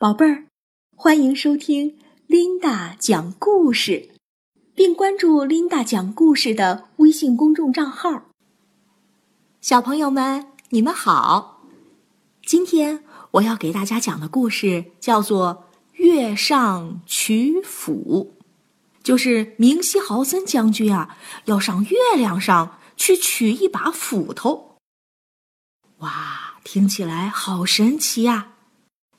宝贝儿，欢迎收听琳达讲故事，并关注琳达讲故事的微信公众账号。小朋友们，你们好！今天我要给大家讲的故事叫做《月上取斧》，就是明西豪森将军啊，要上月亮上去取一把斧头。哇，听起来好神奇呀！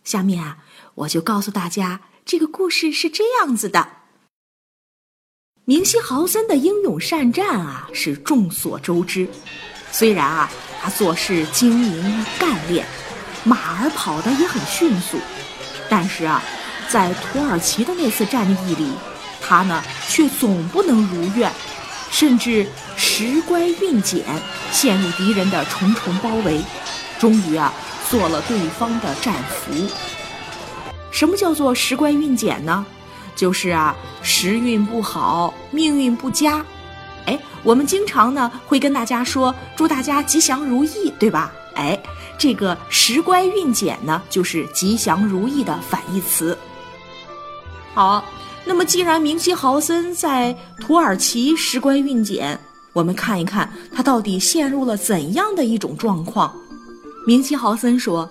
下面啊。我就告诉大家，这个故事是这样子的：明西豪森的英勇善战啊，是众所周知。虽然啊，他做事精明干练，马儿跑得也很迅速，但是啊，在土耳其的那次战役里，他呢却总不能如愿，甚至时乖运简，陷入敌人的重重包围，终于啊，做了对方的战俘。什么叫做时乖运简呢？就是啊，时运不好，命运不佳。哎，我们经常呢会跟大家说，祝大家吉祥如意，对吧？哎，这个时乖运简呢，就是吉祥如意的反义词。好，那么既然明希豪森在土耳其时乖运简，我们看一看他到底陷入了怎样的一种状况。明希豪森说。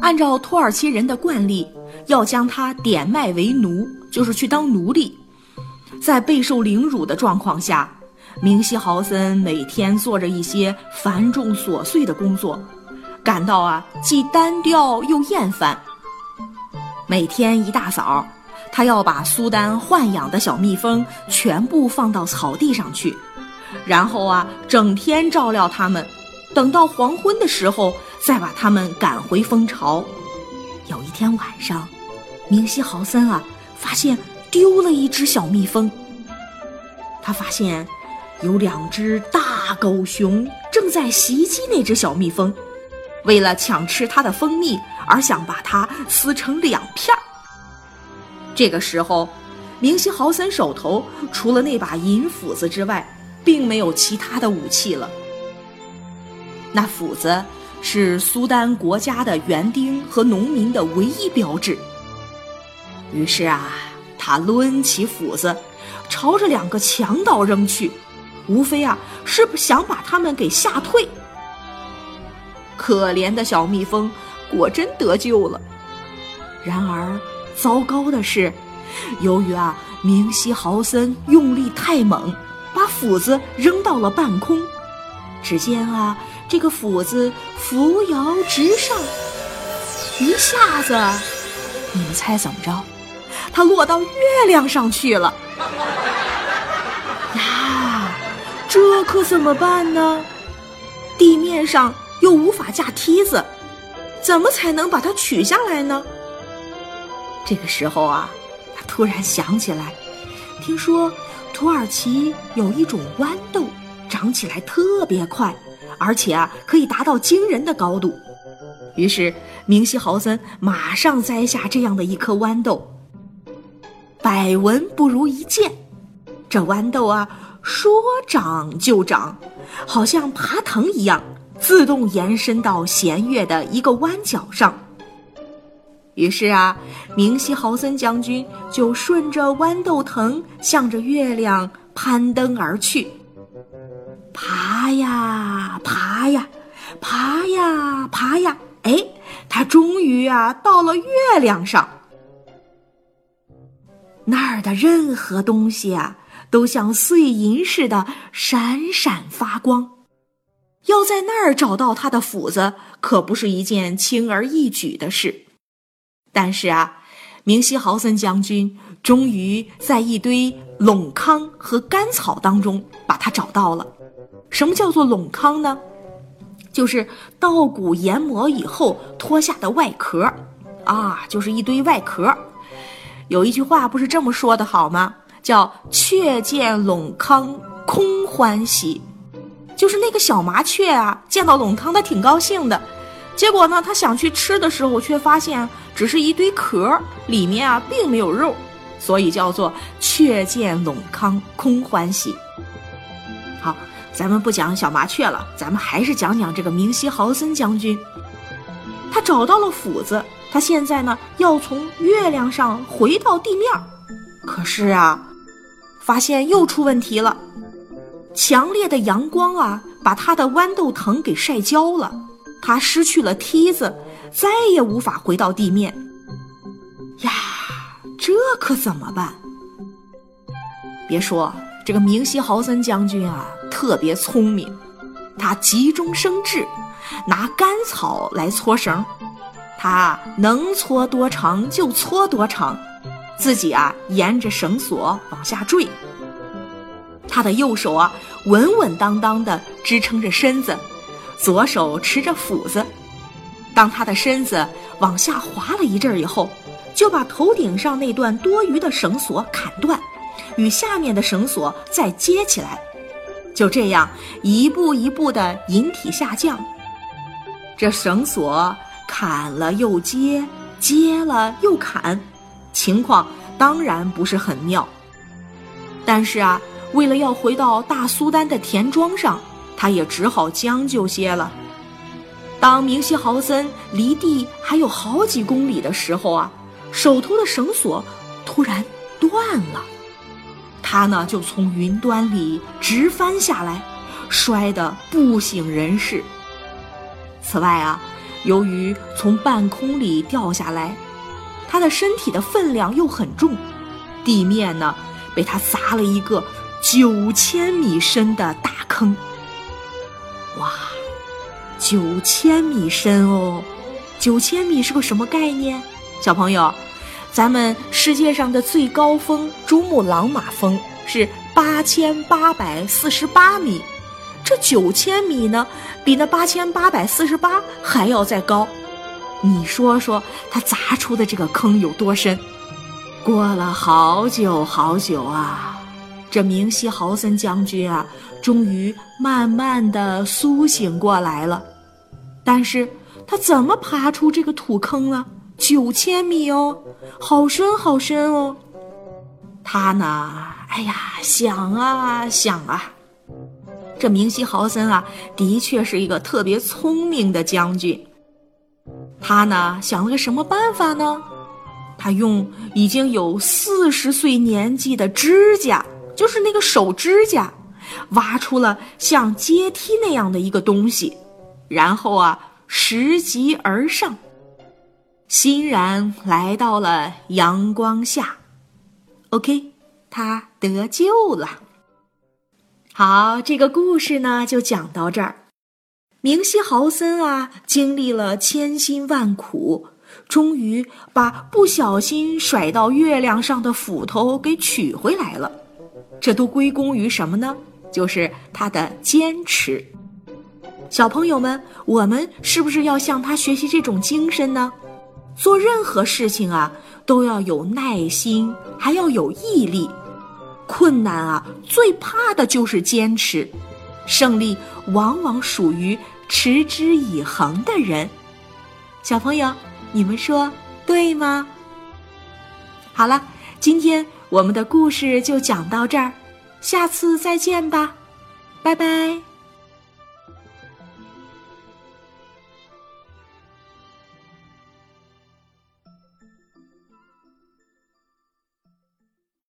按照土耳其人的惯例，要将他点卖为奴，就是去当奴隶。在备受凌辱的状况下，明希豪森每天做着一些繁重琐碎的工作，感到啊既单调又厌烦。每天一大早，他要把苏丹豢养的小蜜蜂全部放到草地上去，然后啊整天照料它们，等到黄昏的时候。再把他们赶回蜂巢。有一天晚上，明希豪森啊，发现丢了一只小蜜蜂。他发现有两只大狗熊正在袭击那只小蜜蜂，为了抢吃它的蜂蜜而想把它撕成两片儿。这个时候，明希豪森手头除了那把银斧子之外，并没有其他的武器了。那斧子。是苏丹国家的园丁和农民的唯一标志。于是啊，他抡起斧子，朝着两个强盗扔去，无非啊是想把他们给吓退。可怜的小蜜蜂果真得救了。然而，糟糕的是，由于啊明西豪森用力太猛，把斧子扔到了半空。只见啊。这个斧子扶摇直上，一下子，你们猜怎么着？它落到月亮上去了。呀，这可怎么办呢？地面上又无法架梯子，怎么才能把它取下来呢？这个时候啊，他突然想起来，听说土耳其有一种豌豆，长起来特别快。而且啊，可以达到惊人的高度。于是，明希豪森马上摘下这样的一颗豌豆。百闻不如一见，这豌豆啊，说长就长，好像爬藤一样，自动延伸到弦月的一个弯角上。于是啊，明希豪森将军就顺着豌豆藤，向着月亮攀登而去。爬呀爬呀，爬呀爬呀，哎，他终于啊到了月亮上。那儿的任何东西啊，都像碎银似的闪闪发光。要在那儿找到他的斧子，可不是一件轻而易举的事。但是啊，明希豪森将军终于在一堆垄糠和干草当中把它找到了。什么叫做垄糠呢？就是稻谷研磨以后脱下的外壳，啊，就是一堆外壳。有一句话不是这么说的好吗？叫“却见垄糠空欢喜”，就是那个小麻雀啊，见到垄糠它挺高兴的，结果呢，它想去吃的时候，却发现只是一堆壳，里面啊并没有肉，所以叫做“却见垄糠空欢喜”。好。咱们不讲小麻雀了，咱们还是讲讲这个明希豪森将军。他找到了斧子，他现在呢要从月亮上回到地面可是啊，发现又出问题了，强烈的阳光啊，把他的豌豆藤给晒焦了，他失去了梯子，再也无法回到地面。呀，这可怎么办？别说这个明希豪森将军啊，特别聪明，他急中生智，拿干草来搓绳，他能搓多长就搓多长，自己啊沿着绳索往下坠。他的右手啊稳稳当当的支撑着身子，左手持着斧子。当他的身子往下滑了一阵儿以后。就把头顶上那段多余的绳索砍断，与下面的绳索再接起来，就这样一步一步的引体下降。这绳索砍了又接，接了又砍，情况当然不是很妙。但是啊，为了要回到大苏丹的田庄上，他也只好将就些了。当明西豪森离地还有好几公里的时候啊。手头的绳索突然断了，他呢就从云端里直翻下来，摔得不省人事。此外啊，由于从半空里掉下来，他的身体的分量又很重，地面呢被他砸了一个九千米深的大坑。哇，九千米深哦！九千米是个什么概念？小朋友，咱们世界上的最高峰珠穆朗玛峰是八千八百四十八米，这九千米呢，比那八千八百四十八还要再高。你说说，它砸出的这个坑有多深？过了好久好久啊，这明希豪森将军啊，终于慢慢的苏醒过来了。但是他怎么爬出这个土坑呢？九千米哦，好深好深哦。他呢，哎呀，想啊想啊，这明希豪森啊，的确是一个特别聪明的将军。他呢，想了个什么办法呢？他用已经有四十岁年纪的指甲，就是那个手指甲，挖出了像阶梯那样的一个东西，然后啊，拾级而上。欣然来到了阳光下，OK，他得救了。好，这个故事呢就讲到这儿。明希豪森啊，经历了千辛万苦，终于把不小心甩到月亮上的斧头给取回来了。这都归功于什么呢？就是他的坚持。小朋友们，我们是不是要向他学习这种精神呢？做任何事情啊，都要有耐心，还要有毅力。困难啊，最怕的就是坚持。胜利往往属于持之以恒的人。小朋友，你们说对吗？好了，今天我们的故事就讲到这儿，下次再见吧，拜拜。